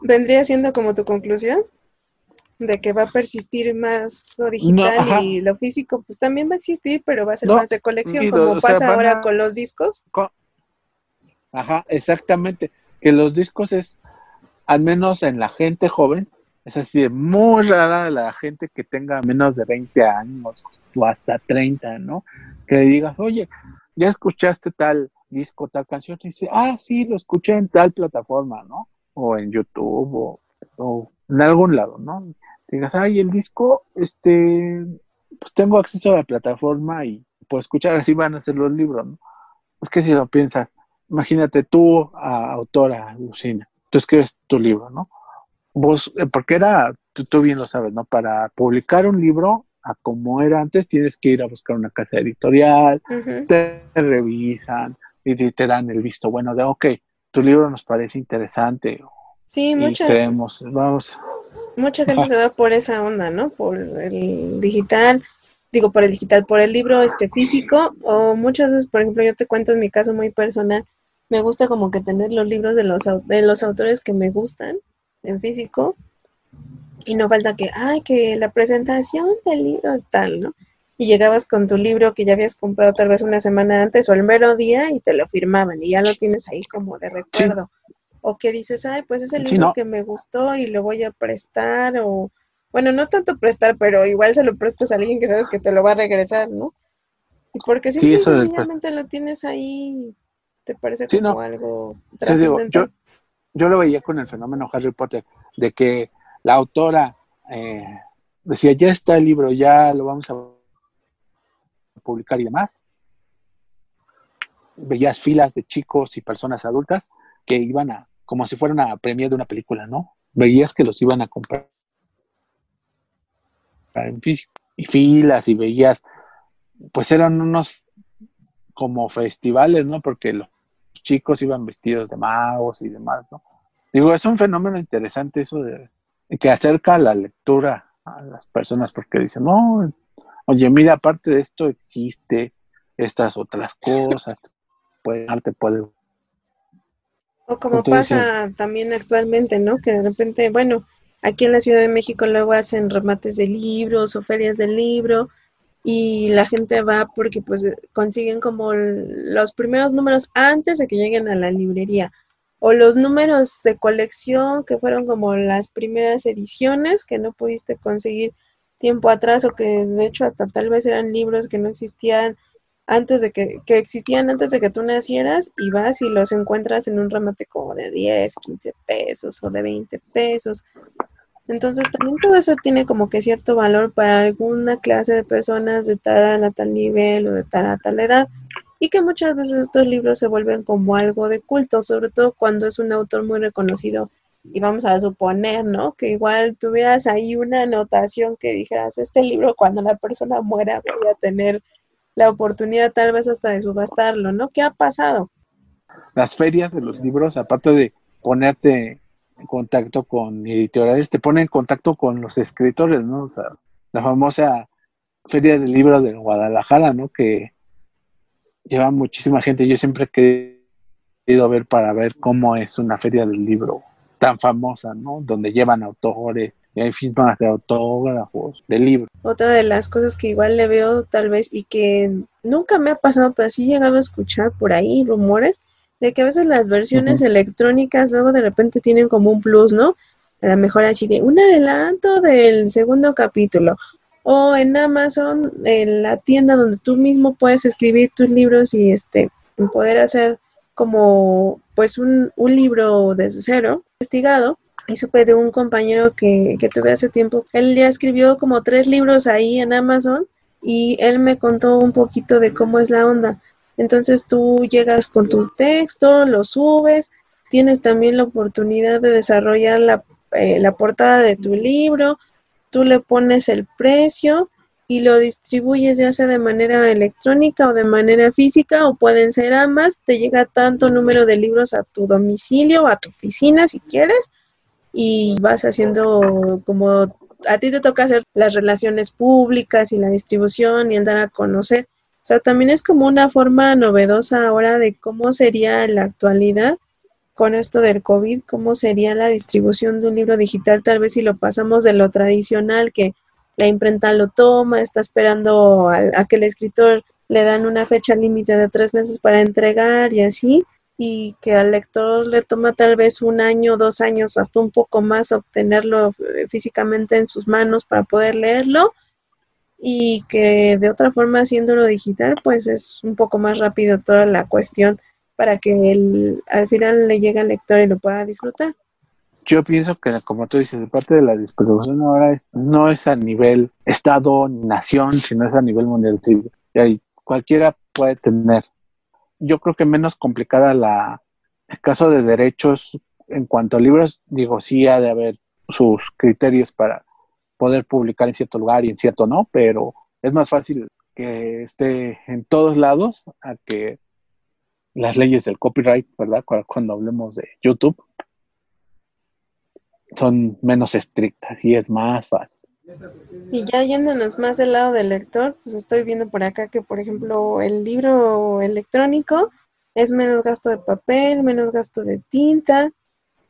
Vendría siendo como tu conclusión de que va a persistir más lo digital y lo físico, pues también va a existir, pero va a ser más de colección, como pasa ahora con los discos. Ajá, exactamente. Que los discos es, al menos en la gente joven, es así muy rara la gente que tenga menos de 20 años o hasta 30, ¿no? Que le digas, oye, ya escuchaste tal disco, tal canción, y dice, ah, sí, lo escuché en tal plataforma, ¿no? O en YouTube o, en algún lado, ¿no? Digas, ay, el disco, este, pues tengo acceso a la plataforma y puedo escuchar, así van a ser los libros, ¿no? Es que si lo piensas, imagínate tú, autora, Lucina, tú escribes tu libro, ¿no? Vos, eh, porque era, tú, tú bien lo sabes, ¿no? Para publicar un libro, a como era antes, tienes que ir a buscar una casa editorial, te revisan, y te dan el visto bueno de, ok, tu libro nos parece interesante. Sí, mucha, creemos, vamos. Mucha gente se va por esa onda, ¿no? Por el digital, digo, por el digital, por el libro este físico, o muchas veces, por ejemplo, yo te cuento en mi caso muy personal, me gusta como que tener los libros de los, de los autores que me gustan en físico, y no falta que, ay, que la presentación del libro tal, ¿no? Y llegabas con tu libro que ya habías comprado tal vez una semana antes o el mero día y te lo firmaban y ya lo tienes ahí como de recuerdo. O que dices, ay, pues es el libro que me gustó y lo voy a prestar o, bueno, no tanto prestar, pero igual se lo prestas a alguien que sabes que te lo va a regresar, ¿no? Y porque si sencillamente lo tienes ahí, te parece como algo trascendental. Yo, yo lo veía con el fenómeno Harry Potter, de que la autora eh, decía, ya está el libro, ya lo vamos a publicar y demás, veías filas de chicos y personas adultas que iban a, como si fuera una premia de una película, ¿no? Veías que los iban a comprar en físico, y filas, y veías, pues eran unos como festivales, ¿no? Porque los chicos iban vestidos de magos y demás, ¿no? Digo, es un fenómeno interesante eso de que acerca la lectura a las personas porque dicen, no, oye, mira, aparte de esto existe estas otras cosas, puede, arte puede... O como pasa también actualmente, ¿no? Que de repente, bueno, aquí en la Ciudad de México luego hacen remates de libros o ferias del libro y la gente va porque pues consiguen como los primeros números antes de que lleguen a la librería o los números de colección que fueron como las primeras ediciones que no pudiste conseguir tiempo atrás o que de hecho hasta tal vez eran libros que no existían antes de que, que existían antes de que tú nacieras y vas y los encuentras en un remate como de 10, 15 pesos o de 20 pesos. Entonces también todo eso tiene como que cierto valor para alguna clase de personas de tal a tal nivel o de tal a tal edad y que muchas veces estos libros se vuelven como algo de culto, sobre todo cuando es un autor muy reconocido y vamos a suponer, ¿no? Que igual tuvieras ahí una anotación que dijeras, este libro cuando la persona muera voy a tener la oportunidad tal vez hasta de subastarlo, ¿no? ¿Qué ha pasado? Las ferias de los libros, aparte de ponerte en contacto con editoriales, te ponen en contacto con los escritores, ¿no? O sea, la famosa Feria del Libro de Guadalajara, ¿no? Que lleva muchísima gente. Yo siempre he querido ver para ver cómo es una feria del libro tan famosa, ¿no? Donde llevan autores, y hay firmas de autógrafos, de libros. Otra de las cosas que igual le veo tal vez y que nunca me ha pasado, pero sí he llegado a escuchar por ahí rumores de que a veces las versiones electrónicas luego de repente tienen como un plus, ¿no? A lo mejor así de un adelanto del segundo capítulo. O en Amazon, en la tienda donde tú mismo puedes escribir tus libros y este poder hacer como pues un, un libro desde cero, investigado. Y supe de un compañero que, que tuve hace tiempo. Él ya escribió como tres libros ahí en Amazon y él me contó un poquito de cómo es la onda. Entonces tú llegas con tu texto, lo subes, tienes también la oportunidad de desarrollar la, eh, la portada de tu libro, tú le pones el precio y lo distribuyes ya sea de manera electrónica o de manera física o pueden ser ambas, te llega tanto número de libros a tu domicilio, a tu oficina si quieres y vas haciendo como a ti te toca hacer las relaciones públicas y la distribución y andar a conocer. O sea, también es como una forma novedosa ahora de cómo sería la actualidad con esto del COVID, cómo sería la distribución de un libro digital, tal vez si lo pasamos de lo tradicional que la imprenta lo toma, está esperando a, que el escritor le dan una fecha límite de tres meses para entregar y así, y que al lector le toma tal vez un año, dos años, hasta un poco más obtenerlo eh, físicamente en sus manos para poder leerlo, y que de otra forma haciéndolo digital, pues es un poco más rápido toda la cuestión para que el, al final le llegue al lector y lo pueda disfrutar yo pienso que, como tú dices, parte de la distribución ahora no es a nivel estado ni nación, sino es a nivel mundial. Y cualquiera puede tener. Yo creo que menos complicada la el caso de derechos en cuanto a libros, digo, sí ha de haber sus criterios para poder publicar en cierto lugar y en cierto no, pero es más fácil que esté en todos lados a que las leyes del copyright, ¿verdad? Cuando hablemos de YouTube, son menos estrictas y es más fácil. Y ya yéndonos más del lado del lector, pues estoy viendo por acá que, por ejemplo, el libro electrónico es menos gasto de papel, menos gasto de tinta,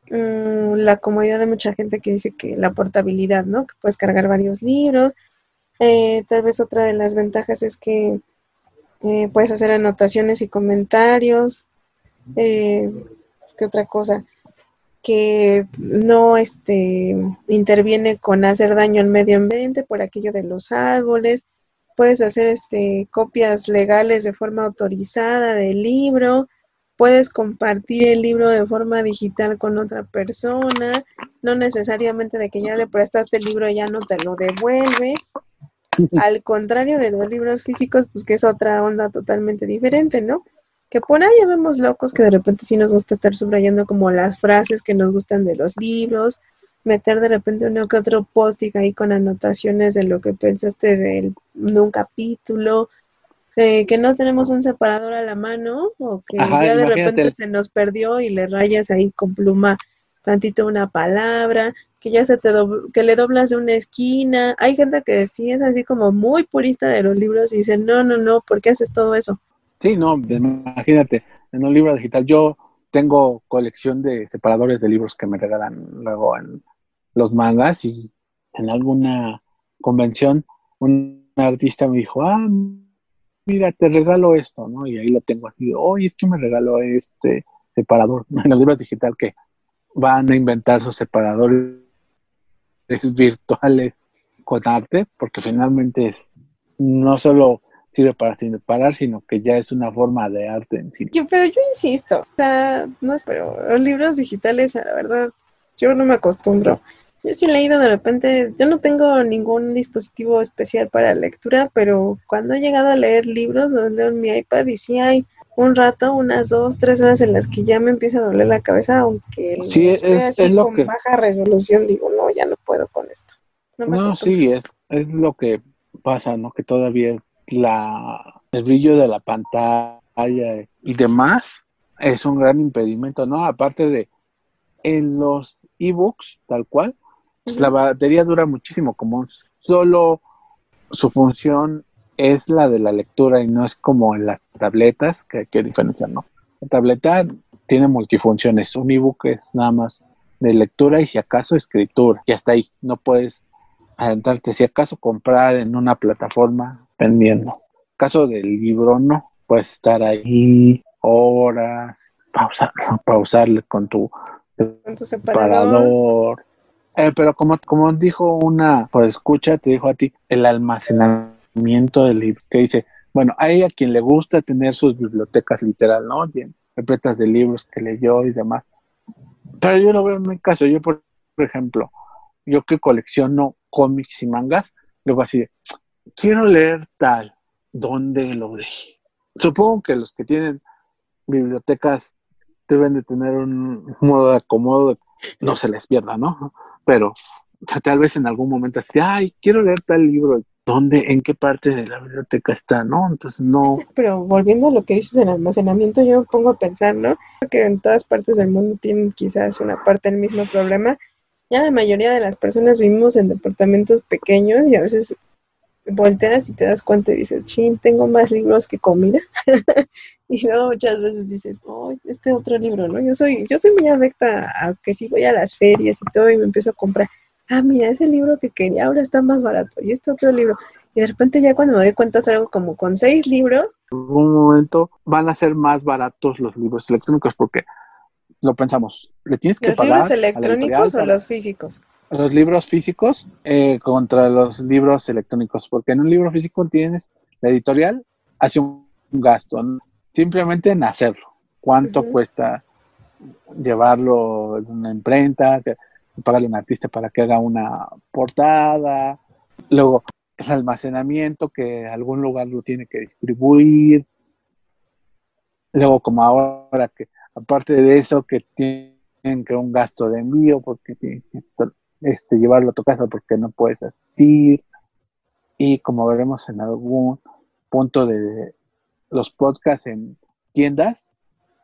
mm, la comodidad de mucha gente que dice que la portabilidad, ¿no? Que puedes cargar varios libros. Eh, tal vez otra de las ventajas es que eh, puedes hacer anotaciones y comentarios. Eh, ¿Qué otra cosa? Que no este, interviene con hacer daño al medio ambiente por aquello de los árboles. Puedes hacer este, copias legales de forma autorizada del libro. Puedes compartir el libro de forma digital con otra persona. No necesariamente de que ya le prestaste el libro ya no te lo devuelve. Al contrario de los libros físicos, pues que es otra onda totalmente diferente, ¿no? Que por ahí ya vemos locos que de repente sí nos gusta estar subrayando como las frases que nos gustan de los libros, meter de repente uno que otro post ahí con anotaciones de lo que pensaste de, un capítulo, eh, que no tenemos un separador a la mano o que ya de repente se nos perdió y le rayas ahí con pluma tantito una palabra, que ya se te que le doblas de una esquina. Hay gente que sí es así como muy purista de los libros y dice, no, no, no, ¿por qué haces todo eso? Sí, no, imagínate, en un libro digital yo tengo colección de separadores de libros que me regalan luego en los mangas y en alguna convención un artista me dijo, ah, mira, te regalo esto, ¿no? Y ahí lo tengo así, oye, es que me regaló este separador en los libros digital que van a inventar sus separadores virtuales con arte, porque finalmente no solo sirve para parar, sino que ya es una forma de arte en sí. pero yo insisto, o sea, no es, pero los libros digitales, la verdad, yo no me acostumbro. Yo sí he leído de repente, yo no tengo ningún dispositivo especial para lectura, pero cuando he llegado a leer libros, los leo en mi iPad y sí hay un rato, unas dos, tres horas en las que ya me empieza a doler la cabeza, aunque sí, es, así es lo con que... baja resolución, digo, no, ya no puedo con esto. No, me No, sí, es, es lo que pasa, ¿no? Que todavía la, el brillo de la pantalla y demás es un gran impedimento, ¿no? Aparte de en los ebooks, tal cual, pues la batería dura muchísimo, como solo su función es la de la lectura y no es como en las tabletas, que hay que diferenciar, ¿no? La tableta tiene multifunciones, un ebook es nada más de lectura y si acaso escritura, y hasta ahí, no puedes adentrarte, si acaso comprar en una plataforma vendiendo. Caso del libro, no, puedes estar ahí horas, pausar, pausarle con tu Con tu separador. parador. Eh, pero como, como dijo una por escucha, te dijo a ti, el almacenamiento del libro, que dice, bueno, hay a quien le gusta tener sus bibliotecas literal, ¿no? Llen- repletas de libros que leyó y demás. Pero yo lo veo en mi caso, yo por, por ejemplo, yo que colecciono cómics y mangas, luego así, de, quiero leer tal, ¿dónde lo leí? Supongo que los que tienen bibliotecas deben de tener un modo de acomodo, no se les pierda, ¿no? Pero o sea, tal vez en algún momento así, ay, quiero leer tal libro, ¿dónde, en qué parte de la biblioteca está, no? Entonces no, Pero volviendo a lo que dices del almacenamiento, yo me pongo a pensar, ¿no? Que en todas partes del mundo tienen quizás una parte del mismo problema. Ya la mayoría de las personas vivimos en departamentos pequeños y a veces volteas y te das cuenta y dices, chin, tengo más libros que comida. y luego muchas veces dices, oh, este otro libro, ¿no? Yo soy, yo soy muy adicta a que sí voy a las ferias y todo y me empiezo a comprar. Ah, mira, ese libro que quería ahora está más barato. Y este otro libro. Y de repente ya cuando me doy cuenta salgo como con seis libros en algún momento van a ser más baratos los libros electrónicos porque lo pensamos, le tienes que ¿Los pagar libros electrónicos o los físicos? los libros físicos eh, contra los libros electrónicos, porque en un libro físico tienes, la editorial hace un gasto, ¿no? simplemente en hacerlo. ¿Cuánto cuesta llevarlo en una imprenta? Pagarle a un artista para que haga una portada. Luego, el almacenamiento, que algún lugar lo tiene que distribuir. Luego, como ahora, que aparte de eso, que tienen que un gasto de envío, porque tienen que este, llevarlo a tu casa porque no puedes asistir. Y como veremos en algún punto de los podcasts en tiendas,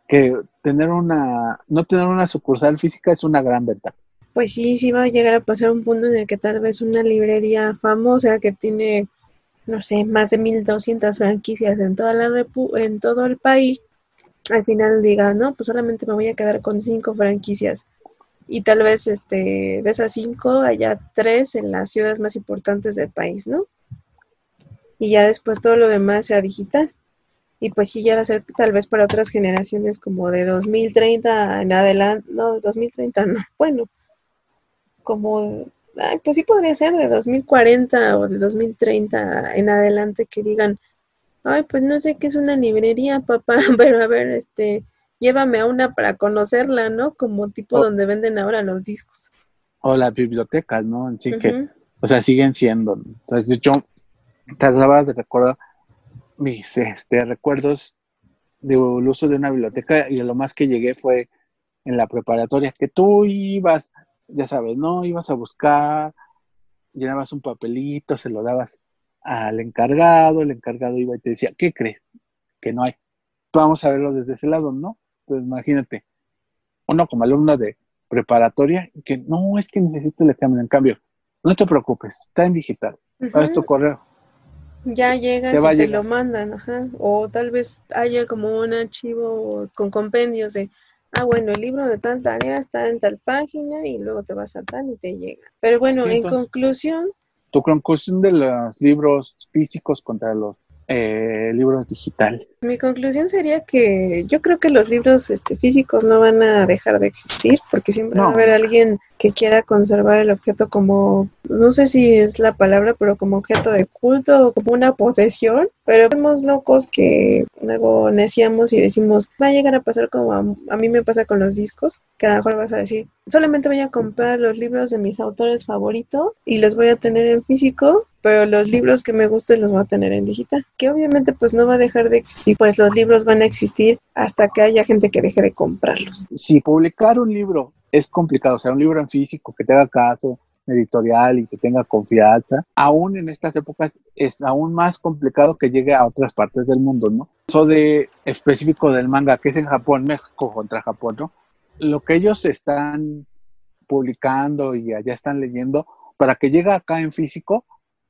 que tener una, no tener una sucursal física es una gran ventaja. Pues sí, sí va a llegar a pasar un punto en el que tal vez una librería famosa que tiene, no sé, más de 1200 franquicias en toda la repu- en todo el país, al final diga, no, pues solamente me voy a quedar con cinco franquicias. Y tal vez este, de esas cinco haya tres en las ciudades más importantes del país, ¿no? Y ya después todo lo demás sea digital. Y pues sí, ya va a ser tal vez para otras generaciones como de 2030 en adelante, no, de 2030 no, bueno, como, ay, pues sí podría ser de 2040 o de 2030 en adelante que digan, ay, pues no sé qué es una librería, papá, pero a ver, este, llévame a una para conocerla, ¿no? Como tipo Oh. donde venden ahora los discos. O las bibliotecas, ¿no? Así que, o sea, siguen siendo. Entonces, yo te acabas de recordar mis este, recuerdos del uso de una biblioteca y lo más que llegué fue en la preparatoria, que tú ibas, ya sabes, ¿no? Ibas a buscar, llenabas un papelito, se lo dabas al encargado, el encargado iba y te decía, ¿qué crees? Que no hay. Vamos a verlo desde ese lado, ¿no? Pues imagínate, uno como alumno de preparatoria, que no es que necesito el examen, en cambio, no te preocupes, está en digital, haz tu Ujú. correo. Ya llegas Te y te llegar. lo mandan, ajá. O tal vez haya como un archivo con compendios de, ah, bueno, el libro de tal tarea está en tal página y luego te vas a tal y te llega. Pero bueno, en entonces- conclusión, Tu conclusión de los libros físicos contra los eh, libros digitales. mi conclusión sería que yo creo que los libros este, físicos no van a dejar de existir porque siempre va a haber alguien que quiera conservar el objeto como, no sé si es la palabra, pero como objeto de culto o como una posesión. Pero vemos locos que luego neciamos y decimos, va a llegar a pasar como a, a mí me pasa con los discos, que a lo mejor vas a decir, solamente voy a comprar los libros de mis autores favoritos y los voy a tener en físico pero los libros que me gusten los voy a tener en digital, que obviamente pues no va a dejar de existir, pues los libros van a existir hasta que haya gente que deje de comprarlos. Si publicar un libro es complicado, o sea, un libro en físico que tenga caso, editorial y que tenga confianza, aún en estas épocas es aún más complicado que llegue a otras partes del mundo, ¿no? Eso de específico del manga, que es en Japón, México contra Japón, ¿no? Lo que ellos están publicando y allá están leyendo, para que llegue acá en físico,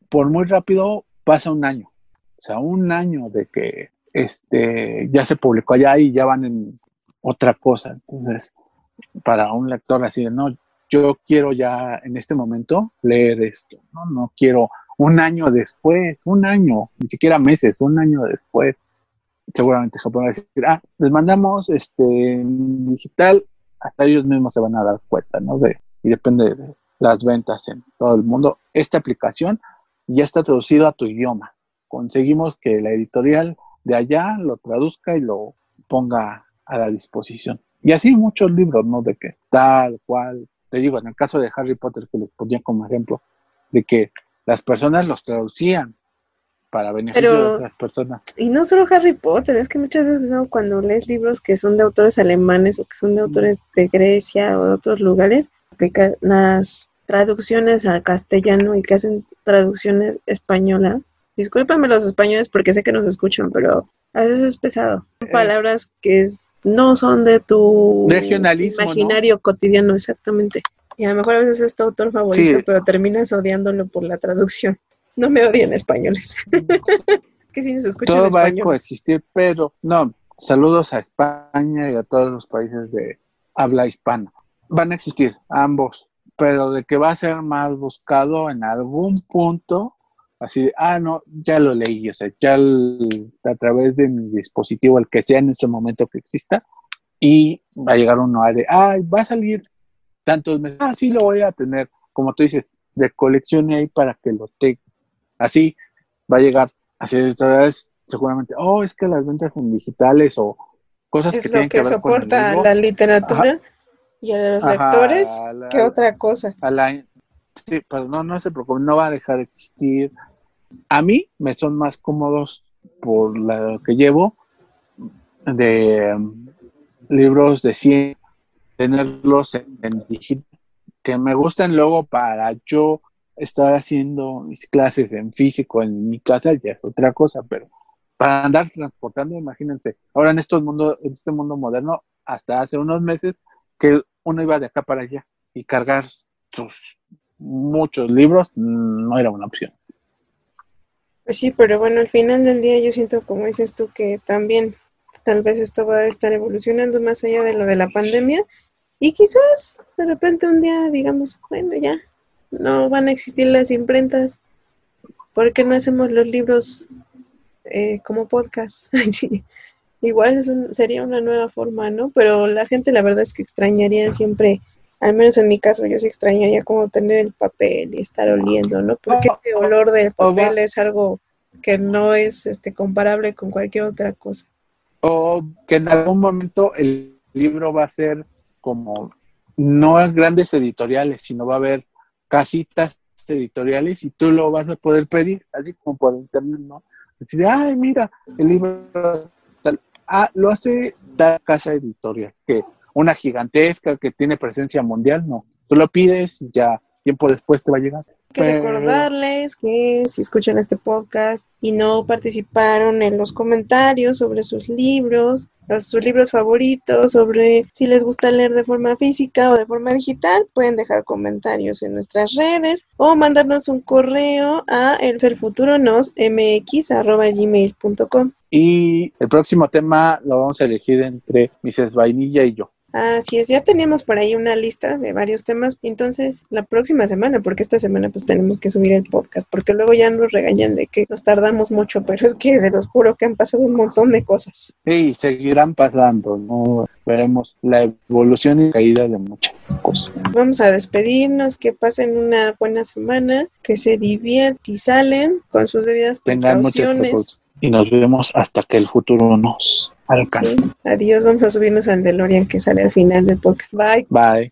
por muy rápido pasa un año. O sea, un año de que este, ya se publicó allá y ya van en otra cosa. Entonces, para un lector así de, no, yo quiero ya en este momento leer esto, ¿no? No quiero un año después, un año, ni siquiera meses, un año después. Seguramente Japón va a decir, ah, les mandamos este digital, hasta ellos mismos se van a dar cuenta, ¿no? De, y depende de las ventas en todo el mundo. Esta aplicación ya está traducido a tu idioma. Conseguimos que la editorial de allá lo traduzca y lo ponga a la disposición. Y así muchos libros, ¿no? De que tal cual, te digo, en el caso de Harry Potter que les ponía como ejemplo, de que las personas los traducían para beneficio de otras personas. Y no solo Harry Potter, es que muchas veces ¿no? cuando lees libros que son de autores alemanes o que son de autores de Grecia o de otros lugares, las traducciones al castellano y que hacen traducciones españolas. Discúlpame los españoles porque sé que nos escuchan, pero a veces es pesado. Palabras que es, no son de tu imaginario cotidiano, exactamente. Y a lo mejor a veces es tu autor favorito, pero terminas odiándolo por la traducción. No me odien españoles. que si nos escuchan Todo va a coexistir, pero no. Saludos a España y a todos los países de habla hispana. Van a existir ambos pero de que va a ser más buscado en algún punto, así de, ah, no, ya lo leí, o sea, ya a través de mi dispositivo, el que sea en ese momento que exista, y va a llegar uno a de, ah, va a salir tantos meses, ah, sí lo voy a tener, como tú dices, de colección ahí para que lo tenga. Así va a llegar así editoriales seguramente, oh, es que las ventas en digitales o cosas es que tienen que, ver soporta con la literatura y a los lectores, ¿qué otra cosa? sí, pero no, no se preocupe, no va a dejar de existir. A mí me son más cómodos por lo que llevo de um, libros de 100, tenerlos en, digital, que me gustan luego para yo estar haciendo mis clases en físico en mi casa ya es otra cosa, pero para andar transportando, imagínense, ahora en estos mundo, en este mundo moderno, hasta hace unos meses que uno iba de acá para allá y cargar sus muchos libros no era una opción. Pues sí, pero bueno, al final del día yo siento, como dices tú, que también tal vez esto va a estar evolucionando más allá de lo de la pandemia y quizás de repente un día digamos, bueno, ya no van a existir las imprentas, ¿por qué no hacemos los libros eh, como podcast? sí igual es sería una nueva forma, ¿no? Pero la gente la verdad es que extrañaría siempre, al menos en mi caso, yo sí extrañaría como tener el papel y estar oliendo, ¿no? Porque el olor del papel es algo que no es este comparable con cualquier otra cosa. O que en algún momento el libro va a ser como no grandes editoriales, sino va a haber casitas editoriales y tú lo vas a poder pedir, así como por internet, ¿no? Decir, ay, mira, el libro ah, lo hace la casa editorial, que una gigantesca que tiene presencia mundial, no. Tú lo pides y ya tiempo después te va a llegar. que recordarles que si escuchan este podcast y no participaron en los comentarios sobre sus libros, sus libros favoritos, sobre si les gusta leer de forma física o de forma digital, pueden dejar comentarios en nuestras redes o mandarnos un correo a elserfuturonosmx.gmail.com. Y el próximo tema lo vamos a elegir entre Mrs. Vainilla y yo. Así es, ya teníamos por ahí una lista de varios temas, entonces la próxima semana, porque esta semana pues tenemos que subir el podcast, porque luego ya nos regañan de que nos tardamos mucho, pero es que se los juro que han pasado un montón de cosas. Sí, seguirán pasando, ¿no? Veremos la evolución y caída de muchas cosas. Vamos a despedirnos, que pasen una buena semana, que se diviertan y salen con sus debidas precauciones y nos vemos hasta que el futuro nos alcance. Adiós, vamos a subirnos al DeLorean que sale al final del podcast. Bye. Bye.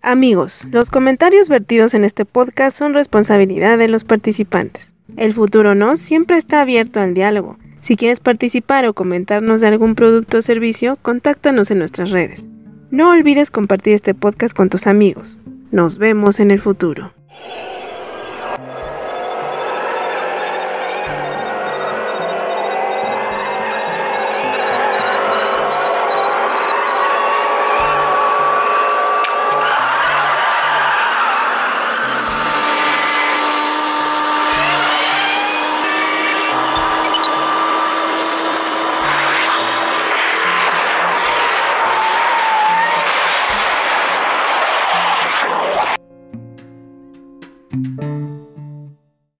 Amigos, los comentarios vertidos en este podcast son responsabilidad de los participantes. El futuro no siempre está abierto al diálogo. Si quieres participar o comentarnos de algún producto o servicio, contáctanos en nuestras redes. No olvides compartir este podcast con tus amigos. Nos vemos en el futuro.